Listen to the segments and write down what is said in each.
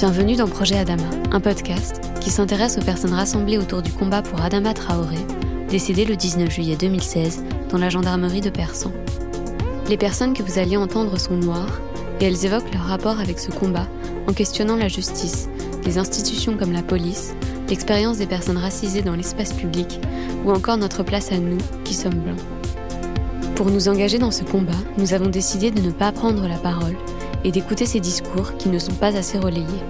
Bienvenue dans Projet Adama, un podcast qui s'intéresse aux personnes rassemblées autour du combat pour Adama Traoré, décédé le 19 juillet 2016 dans la gendarmerie de Persan. Les personnes que vous alliez entendre sont noires et elles évoquent leur rapport avec ce combat en questionnant la justice, les institutions comme la police, l'expérience des personnes racisées dans l'espace public ou encore notre place à nous qui sommes blancs. Pour nous engager dans ce combat, nous avons décidé de ne pas prendre la parole et d'écouter ces discours qui ne sont pas assez relayés.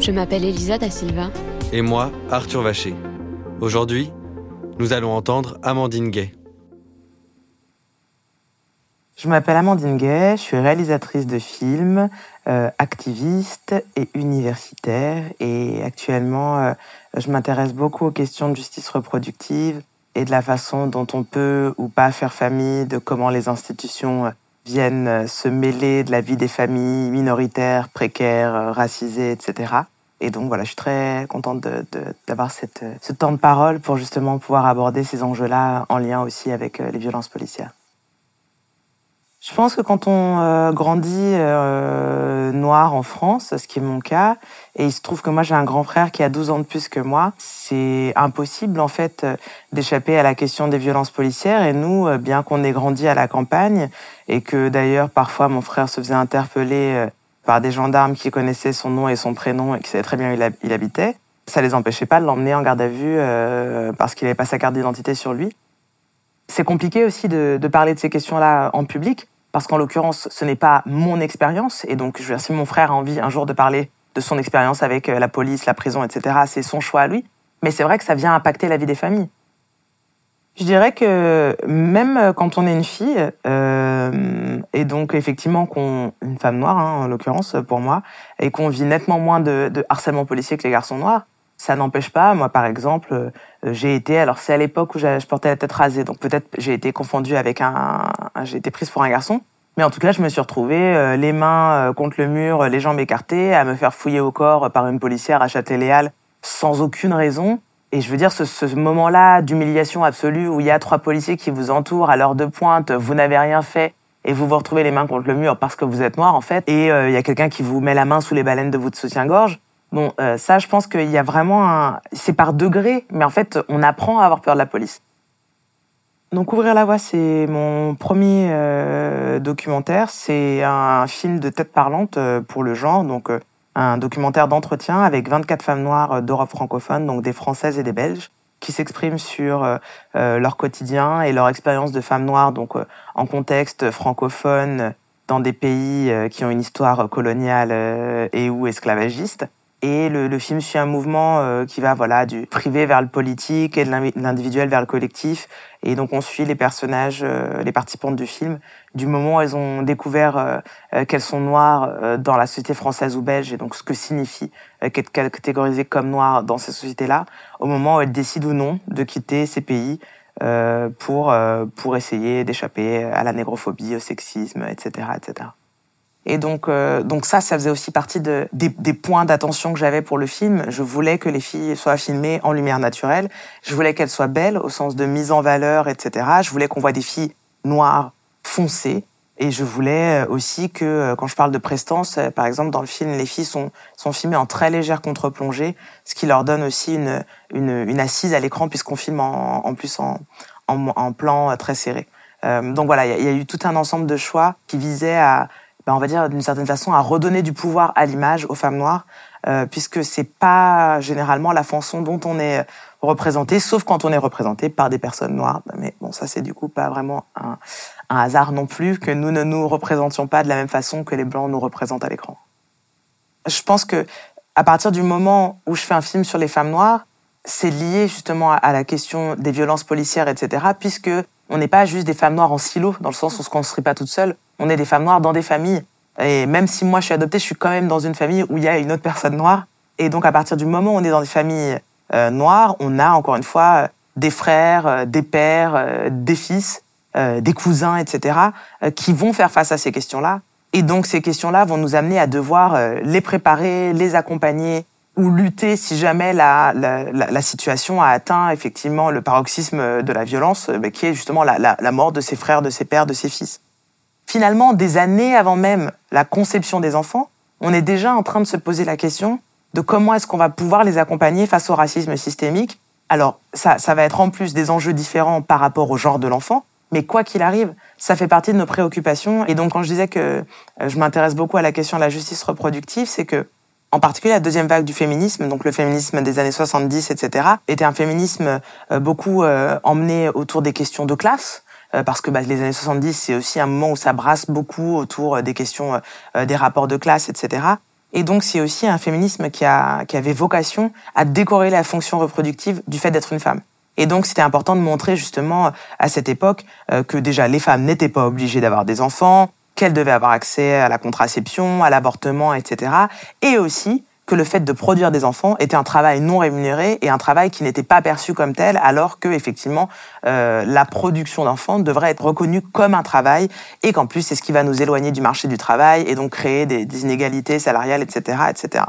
Je m'appelle Elisa Da Silva. Et moi, Arthur Vacher. Aujourd'hui, nous allons entendre Amandine Gay. Je m'appelle Amandine Gay, je suis réalisatrice de films, euh, activiste et universitaire. Et actuellement, euh, je m'intéresse beaucoup aux questions de justice reproductive et de la façon dont on peut ou pas faire famille, de comment les institutions euh, viennent se mêler de la vie des familles minoritaires, précaires, racisées, etc. Et donc voilà, je suis très contente d'avoir ce temps de parole pour justement pouvoir aborder ces enjeux-là en lien aussi avec les violences policières. Je pense que quand on euh, grandit euh, noir en France, ce qui est mon cas, et il se trouve que moi j'ai un grand frère qui a 12 ans de plus que moi, c'est impossible en fait d'échapper à la question des violences policières. Et nous, euh, bien qu'on ait grandi à la campagne, et que d'ailleurs parfois mon frère se faisait interpeller par des gendarmes qui connaissaient son nom et son prénom et qui savaient très bien où il habitait, ça les empêchait pas de l'emmener en garde à vue parce qu'il n'avait pas sa carte d'identité sur lui. C'est compliqué aussi de, de, parler de ces questions-là en public, parce qu'en l'occurrence, ce n'est pas mon expérience. Et donc, je veux dire, si mon frère a envie un jour de parler de son expérience avec euh, la police, la prison, etc., c'est son choix à lui. Mais c'est vrai que ça vient impacter la vie des familles. Je dirais que même quand on est une fille, euh, et donc effectivement qu'on une femme noire hein, en l'occurrence pour moi, et qu'on vit nettement moins de, de harcèlement policier que les garçons noirs, ça n'empêche pas, moi par exemple, euh, j'ai été, alors c'est à l'époque où je portais la tête rasée, donc peut-être j'ai été confondue avec un, j'ai été prise pour un garçon. Mais en tout cas, je me suis retrouvée euh, les mains euh, contre le mur, les jambes écartées, à me faire fouiller au corps par une policière à Châtelet-Léal sans aucune raison. Et je veux dire, ce, ce moment-là d'humiliation absolue où il y a trois policiers qui vous entourent à l'heure de pointe, vous n'avez rien fait et vous vous retrouvez les mains contre le mur parce que vous êtes noir en fait, et il y a quelqu'un qui vous met la main sous les baleines de votre soutien-gorge. Bon, euh, ça, je pense qu'il y a vraiment un... C'est par degré, mais en fait, on apprend à avoir peur de la police. Donc, Ouvrir la voie, c'est mon premier euh, documentaire. C'est un film de tête parlante euh, pour le genre, donc un documentaire d'entretien avec 24 femmes noires d'Europe francophone, donc des Françaises et des Belges, qui s'expriment sur leur quotidien et leur expérience de femmes noires, donc en contexte francophone, dans des pays qui ont une histoire coloniale et ou esclavagiste. Et le, le, film suit un mouvement euh, qui va voilà du privé vers le politique et de l'individuel vers le collectif. Et donc on suit les personnages, euh, les participantes du film, du moment où elles ont découvert euh, qu'elles sont noires dans la société française ou belge, et donc ce que signifie qu'être catégorisée comme noire dans ces sociétés-là, au moment où elles décident ou non de quitter ces pays pour pour essayer d'échapper à la négrophobie, au sexisme, etc., etc. Et donc, euh, donc ça, ça faisait aussi partie de, des, des points d'attention que j'avais pour le film. Je voulais que les filles soient filmées en lumière naturelle. Je voulais qu'elles soient belles au sens de mise en valeur, etc. Je voulais qu'on voit des filles noires, foncées. Et je voulais euh, aussi que, euh, quand je parle de prestance, par exemple, dans le film, les filles sont, sont filmées en très légère contre-plongée, ce qui leur donne aussi une, une, une assise à l'écran, puisqu'on filme en, en plus en, en, en, plan très serré. Euh, donc voilà, il y, y, a eu tout un ensemble de choix qui visaient à ben, on va dire d'une certaine façon, à redonner du pouvoir à l'image aux femmes noires, euh, puisque c'est pas généralement la façon dont on est représenté, sauf quand on est représenté par des personnes noires. Mais bon, ça c'est du coup pas vraiment un, un hasard non plus que nous ne nous représentions pas de la même façon que les blancs nous représentent à l'écran. Je pense que à partir du moment où je fais un film sur les femmes noires, c'est lié justement à la question des violences policières, etc., puisque on n'est pas juste des femmes noires en silo, dans le sens où on se construit pas toute seule. On est des femmes noires dans des familles. Et même si moi je suis adoptée, je suis quand même dans une famille où il y a une autre personne noire. Et donc à partir du moment où on est dans des familles euh, noires, on a encore une fois des frères, euh, des pères, euh, des fils, des cousins, etc., qui vont faire face à ces questions-là. Et donc ces questions-là vont nous amener à devoir les préparer, les accompagner, ou lutter si jamais la, la, la, situation a atteint effectivement le paroxysme de la violence, euh, qui est justement la, la, mort de ses frères, de ses pères, de ses fils. Finalement, des années avant même la conception des enfants, on est déjà en train de se poser la question de comment est-ce qu'on va pouvoir les accompagner face au racisme systémique. Alors, ça, ça va être en plus des enjeux différents par rapport au genre de l'enfant, mais quoi qu'il arrive, ça fait partie de nos préoccupations. Et donc, quand je disais que euh, je m'intéresse beaucoup à la question de la justice reproductive, c'est que, en particulier, la deuxième vague du féminisme, donc le féminisme des années 70, etc., était un féminisme euh, beaucoup euh, emmené autour des questions de classe, parce que bah, les années 70, c'est aussi un moment où ça brasse beaucoup autour des questions des rapports de classe, etc. Et donc, c'est aussi un féminisme qui, a, qui avait vocation à décorer la fonction reproductive du fait d'être une femme. Et donc, c'était important de montrer justement à cette époque euh, que déjà les femmes n'étaient pas obligées d'avoir des enfants, qu'elles devaient avoir accès à la contraception, à l'avortement, etc. Et aussi que le fait de produire des enfants était un travail non rémunéré et un travail qui n'était pas perçu comme tel, alors que effectivement euh, la production d'enfants devrait être reconnue comme un travail et qu'en plus c'est ce qui va nous éloigner du marché du travail et donc créer des, inégalités salariales, etc., etc.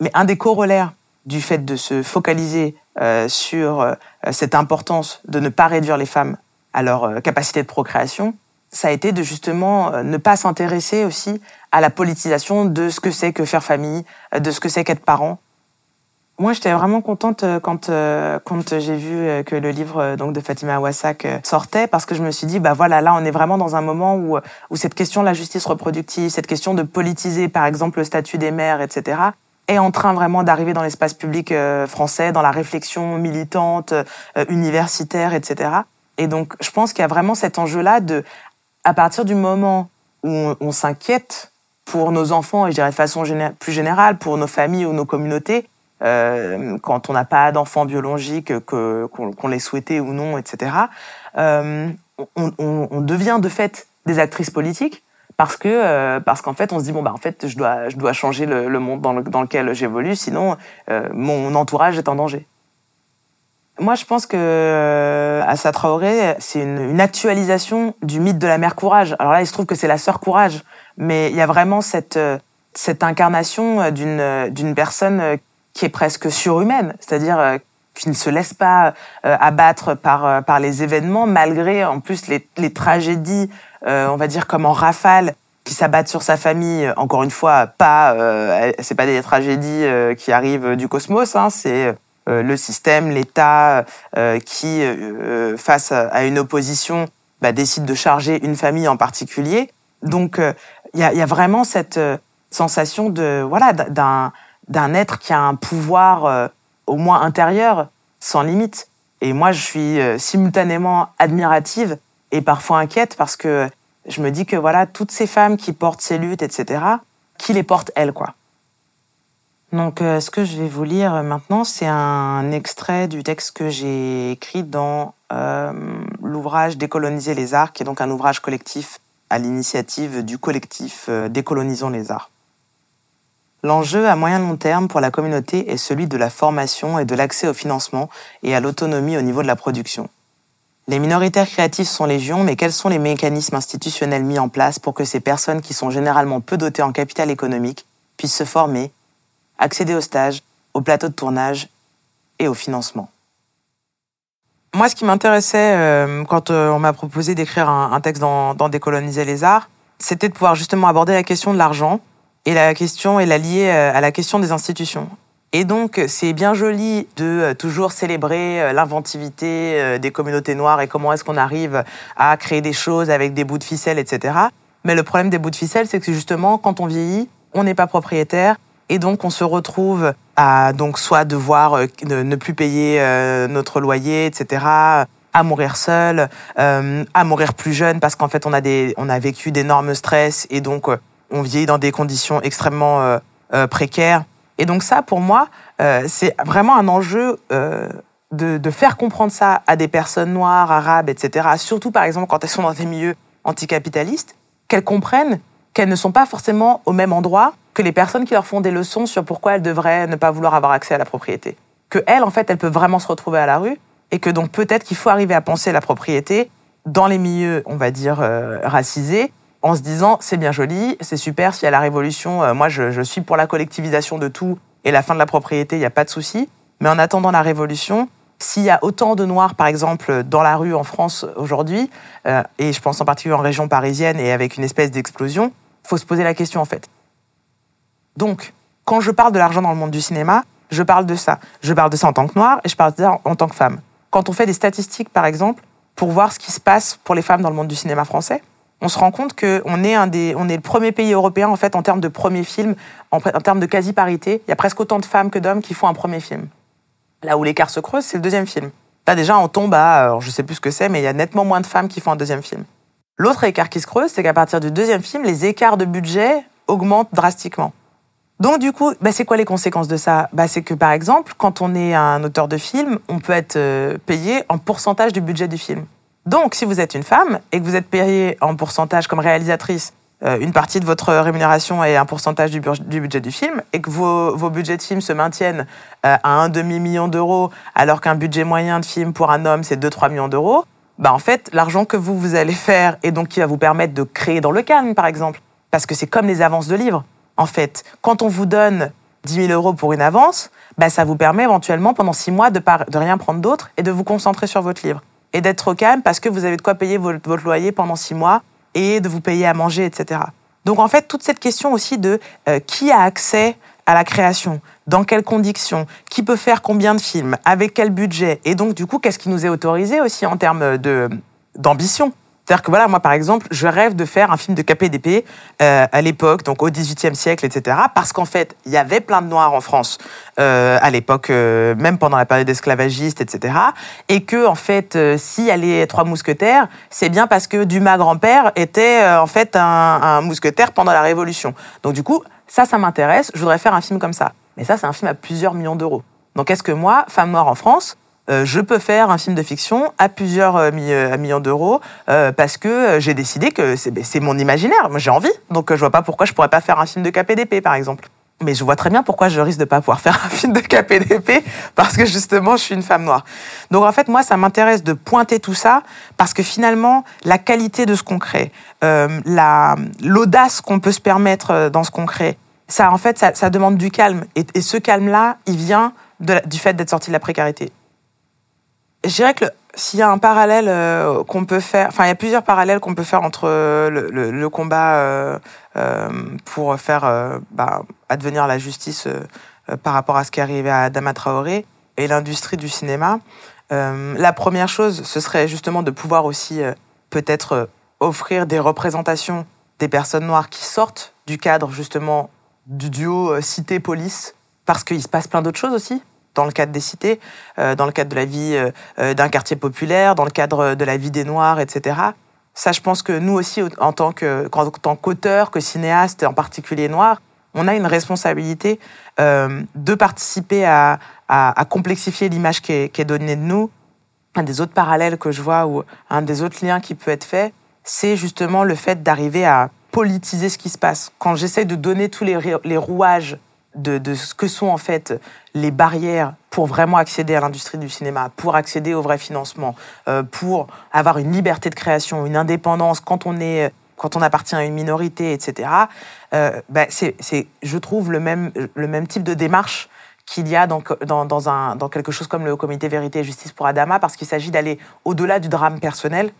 Mais un des corollaires du fait de se focaliser euh, sur euh, cette importance de ne pas réduire les femmes à leur capacité de procréation, ça a été de justement ne pas s'intéresser aussi à la politisation de ce que c'est que faire famille, de ce que c'est qu'être parent. Moi, j'étais vraiment contente quand quand j'ai vu que le livre donc de Fatima Wassak sortait parce que je me suis dit bah voilà là on est vraiment dans un moment où où cette question de la justice reproductive, cette question de politiser par exemple le statut des mères, etc est en train vraiment d'arriver dans l'espace public euh, français, dans la réflexion militante, euh, universitaire, etc. Et donc, je pense qu'il y a vraiment cet enjeu-là de, à partir du moment où on, s'inquiète pour nos enfants, et je dirais de façon plus générale, pour nos familles ou nos communautés, euh, quand on n'a pas d'enfants biologiques, que, qu'on, les souhaitait ou non, etc., euh, on, devient de fait des actrices politiques parce que euh, parce qu'en fait on se dit bon bah en fait je dois je dois changer le, le monde dans, le, dans lequel j'évolue sinon mon entourage est en danger. Moi je pense que euh, Assa Traoré c'est une, une, actualisation du mythe de la mère courage. Alors là il se trouve que c'est la sœur courage, mais il y a vraiment cette euh, cette incarnation d'une d'une personne qui est presque surhumaine, c'est-à-dire qui ne se laisse pas abattre par par les événements malgré en plus les, les tragédies euh, on va dire comme en rafale, qui s'abattent sur sa famille. Encore une fois, pas, euh, c'est pas des tragédies euh, qui arrivent du cosmos. Hein, c'est le système, l'État qui, face à une opposition, bah, décide de charger une famille en particulier. Donc, il y a, y, a, vraiment cette sensation de voilà d'un d'un être qui a un pouvoir au moins intérieur sans limite. Et moi, je suis simultanément admirative et parfois inquiète parce que je me dis que voilà, toutes ces femmes qui portent ces luttes, etc., qui les portent elles, quoi? Donc, euh, ce que je vais vous lire maintenant, c'est un extrait du texte que j'ai écrit dans euh, l'ouvrage Décoloniser les arts, qui est donc un ouvrage collectif à l'initiative du collectif euh, Décolonisons les arts. L'enjeu à moyen long terme pour la communauté est celui de la formation et de l'accès au financement et à l'autonomie au niveau de la production. Les minoritaires créatifs sont légion, mais quels sont les mécanismes institutionnels mis en place pour que ces personnes qui sont généralement peu dotées en capital économique puissent se former, accéder aux stages, au plateau de tournage et au financement Moi, ce qui m'intéressait euh, quand euh, on m'a proposé d'écrire un, texte dans, dans Décoloniser les arts, c'était de pouvoir justement aborder la question de l'argent et la question et la lier euh, à la question des institutions. Et donc, c'est bien joli de toujours célébrer l'inventivité des communautés noires et comment est-ce qu'on arrive à créer des choses avec des bouts de ficelle, etc. Mais le problème des bouts de ficelle, c'est que justement, quand on vieillit, on n'est pas propriétaire et donc on se retrouve à donc soit devoir ne plus payer notre loyer, etc à mourir seul, à mourir plus jeune parce qu'en fait on a des on a vécu d'énormes stress et donc on vieillit dans des conditions extrêmement précaires. Et donc ça, pour moi, euh, c'est vraiment un enjeu euh, de, de, faire comprendre ça à des personnes noires, arabes, etc. Surtout, par exemple, quand elles sont dans des milieux anticapitalistes, qu'elles comprennent qu'elles ne sont pas forcément au même endroit que les personnes qui leur font des leçons sur pourquoi elles devraient ne pas vouloir avoir accès à la propriété. Que elles, en fait, elles peuvent vraiment se retrouver à la rue et que donc peut-être qu'il faut arriver à penser la propriété dans les milieux, on va dire, euh, racisés, en se disant c'est bien joli, c'est super, s'il y a la révolution, euh, moi je, suis pour la collectivisation de tout et la fin de la propriété, il n'y a pas de souci. Mais en attendant la révolution, s'il y a autant de noirs, par exemple, dans la rue en France aujourd'hui, euh, et je pense en particulier en région parisienne et avec une espèce d'explosion, faut se poser la question en fait. Donc, quand je parle de l'argent dans le monde du cinéma, je parle de ça. Je parle de ça en tant que noire et je parle de ça en tant que femme. Quand on fait des statistiques, par exemple, pour voir ce qui se passe pour les femmes dans le monde du cinéma français, on se rend compte qu'on est, est le premier pays européen en fait en termes de premier film, en, en termes de quasi-parité. Il y a presque autant de femmes que d'hommes qui font un premier film. Là où l'écart se creuse, c'est le deuxième film. Là déjà, on tombe à, alors, je sais plus ce que c'est, mais il y a nettement moins de femmes qui font un deuxième film. L'autre écart qui se creuse, c'est qu'à partir du deuxième film, les écarts de budget augmentent drastiquement. Donc du coup, bah, c'est quoi les conséquences de ça? Bah, C'est que par exemple, quand on est un auteur de film, on peut être euh, payé en pourcentage du budget du film. Donc si vous êtes une femme et que vous êtes payée en pourcentage comme réalisatrice, euh, une partie de votre rémunération est un pourcentage du, budget du film, et que vos, budgets de film se maintiennent euh, à un demi-million d'euros, alors qu'un budget moyen de film pour un homme, c'est 2-3 millions d'euros, bah en fait, l'argent que vous, vous allez faire, et donc qui va vous permettre de créer dans le calme, par exemple, parce que c'est comme les avances de livres en fait. Quand on vous donne 10 000 euros pour une avance, bah, ça vous permet éventuellement pendant six mois de, de rien prendre d'autre et de vous concentrer sur votre livre. Et d'être calme parce que vous avez de quoi payer votre, loyer pendant six mois et de vous payer à manger, etc. Donc en fait, toute cette question aussi de euh, qui a accès à la création, dans quelles conditions, qui peut faire combien de films, avec quel budget, et donc du coup, qu'est-ce qui nous est autorisé aussi en termes d'ambition. C'est-à-dire que voilà, moi par exemple, je rêve de faire un film de KPDP euh, à l'époque, donc au XVIIIe siècle, etc. Parce qu'en fait, il y avait plein de noirs en France euh, à l'époque, euh, même pendant la période esclavagiste, etc. Et que en fait, y a les trois mousquetaires, c'est bien parce que Dumas grand-père était euh, en fait un, un mousquetaire pendant la Révolution. Donc du coup, ça, ça m'intéresse. Je voudrais faire un film comme ça. Mais ça, c'est un film à plusieurs millions d'euros. Donc est-ce que moi, femme noire en France, euh, je peux faire un film de fiction à plusieurs euh, euh, millions d'euros parce que j'ai décidé que c'est ben, mon imaginaire. Moi, j'ai envie. Donc, je vois pas pourquoi je pourrais pas faire un film de KPDP, par exemple. Mais je vois très bien pourquoi je risque de pas pouvoir faire un film de KPDP parce que justement, je suis une femme noire. Donc, en fait, moi, ça m'intéresse de pointer tout ça parce que finalement, la qualité de ce qu'on crée, la l'audace qu'on peut se permettre dans ce qu'on crée, ça, en fait, ça, demande du calme. Et, ce calme-là, il vient du fait d'être sorti de la précarité je dirais que s'il y a un parallèle euh, qu'on peut faire, enfin il y a plusieurs parallèles qu'on peut faire entre euh, le, combat euh, pour faire bah, advenir la justice par rapport à ce qui est arrivé à Adama Traoré et l'industrie du cinéma. la première chose, ce serait justement de pouvoir aussi peut-être offrir des représentations des personnes noires qui sortent du cadre justement du duo cité-police, parce qu'il se passe plein d'autres choses aussi dans le cadre des cités, euh, dans le cadre de la vie euh, euh, d'un quartier populaire, dans le cadre de la vie des Noirs, etc. Ça, je pense que nous aussi, en tant qu'auteurs, que cinéastes, en particulier noirs, on a une responsabilité de participer à, à, complexifier l'image qui qui est donnée de nous. Un des autres parallèles que je vois ou un des autres liens qui peut être fait, c'est justement le fait d'arriver à politiser ce qui se passe. Quand j'essaie de donner tous les, les rouages de, ce que sont en fait les barrières pour vraiment accéder à l'industrie du cinéma, pour accéder au vrai financement, euh, pour avoir une liberté de création, une indépendance quand on est quand on appartient à une minorité, etc. Euh, bah, c'est, je trouve, le même, le même type de démarche qu'il y a dans, dans, dans, un, dans quelque chose comme le Comité Vérité et Justice pour Adama, parce qu'il s'agit d'aller au-delà du drame personnel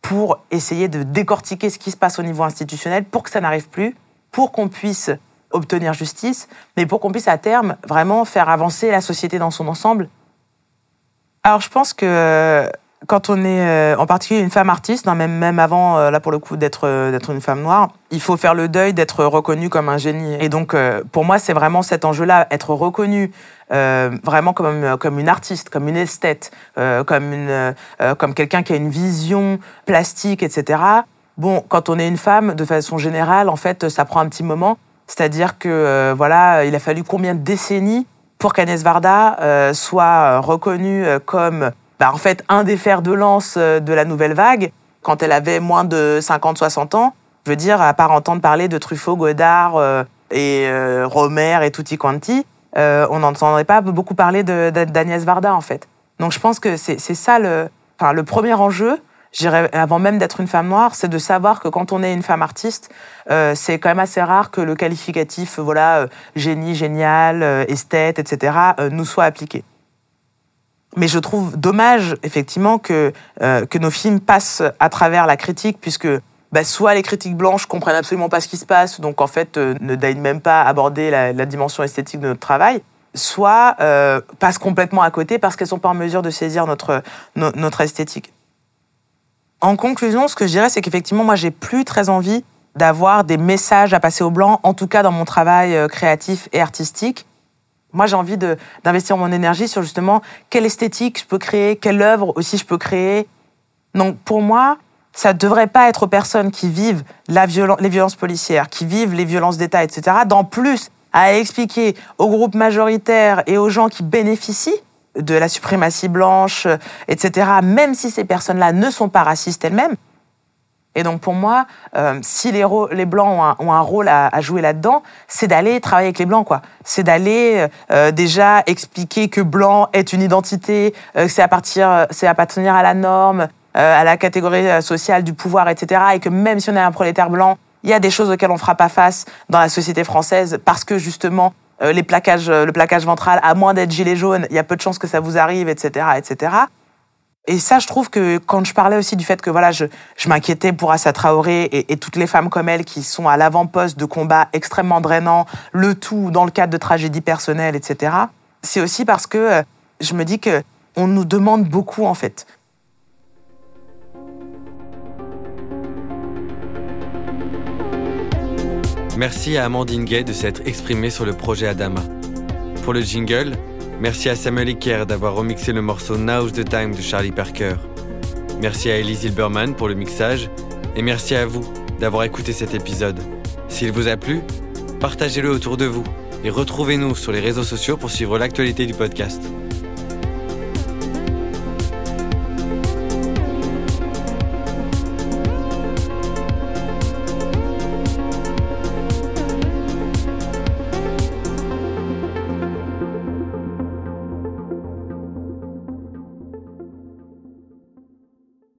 pour essayer de décortiquer ce qui se passe au niveau institutionnel pour que ça n'arrive plus, pour qu'on puisse obtenir justice, mais pour qu'on puisse à terme vraiment faire avancer la société dans son ensemble. Alors je pense que euh, quand on est euh, en particulier une femme artiste, même, même avant, euh, là pour le coup, d'être une femme noire, il faut faire le deuil d'être reconnue comme un génie. Et donc pour moi, c'est vraiment cet enjeu-là, être reconnue vraiment comme, comme une artiste, comme une esthète, comme, comme quelqu'un qui a une vision plastique, etc. Bon, quand on est une femme, de façon générale, en fait, ça prend un petit moment. C'est-à-dire que euh, voilà, il a fallu combien de décennies pour qu'Agnès Varda euh, soit reconnue euh, comme bah, en fait un des fers de lance de la nouvelle vague? Quand elle avait moins de 50-60 ans. Je veux dire, à part entendre parler de Truffaut, Godard et Romer et tutti quanti, on n'entendrait pas beaucoup parler d'Agnès Varda en fait. Donc je pense que c'est ça le, le premier enjeu, avant même d'être une femme noire, c'est de savoir que quand on est une femme artiste, euh, c'est quand même assez rare que le qualificatif, voilà, euh, génie, génial, euh, esthète, etc., nous soit appliqué. Mais je trouve dommage, effectivement, que, nos films passent à travers la critique, puisque bah, soit les critiques blanches comprennent absolument pas ce qui se passe, donc en fait euh, ne daignent même pas aborder la, dimension esthétique de notre travail, soit euh, passent complètement à côté parce qu'elles sont pas en mesure de saisir notre, notre esthétique. En conclusion, ce que je dirais, c'est qu'effectivement, moi, j'ai plus très envie d'avoir des messages à passer au blanc, en tout cas dans mon travail euh, créatif et artistique. Moi, j'ai envie d'investir mon énergie sur justement quelle esthétique je peux créer, quelle œuvre aussi je peux créer. Donc, pour moi, ça ne devrait pas être aux personnes qui vivent les violences policières, qui vivent les violences d'État, etc., d'en plus à expliquer aux groupes majoritaires et aux gens qui bénéficient de la suprématie blanche, euh, etc., même si ces personnes-là ne sont pas racistes elles-mêmes, et donc pour moi, euh, si les, les blancs ont un, rôle à, jouer là-dedans, c'est d'aller travailler avec les blancs, quoi. C'est d'aller euh, déjà expliquer que blanc est une identité, euh, c'est à partir, c'est appartenir à la norme, à la catégorie sociale du pouvoir, etc. Et que même si on est un prolétaire blanc, il y a des choses auxquelles on fera pas face dans la société française parce que justement les plaquages, le plaquage ventral, à moins d'être gilet jaune, il y a peu de chances que ça vous arrive, etc., etc. Et ça, je trouve que quand je parlais aussi du fait que voilà, je, je m'inquiétais pour Assa Traoré et, et, toutes les femmes comme elle qui sont à l'avant-poste de combats extrêmement drainants, le tout dans le cadre de tragédies personnelles, etc. C'est aussi parce que euh, je me dis que on nous demande beaucoup en fait. Merci à Amandine Gay de s'être exprimée sur le projet Adama. Pour le jingle, Merci à Samuel Iker d'avoir remixé le morceau Now's the Time de Charlie Parker. Merci à Ellie Zilberman pour le mixage. Et merci à vous d'avoir écouté cet épisode. S'il vous a plu, partagez-le autour de vous et retrouvez-nous sur les réseaux sociaux pour suivre l'actualité du podcast.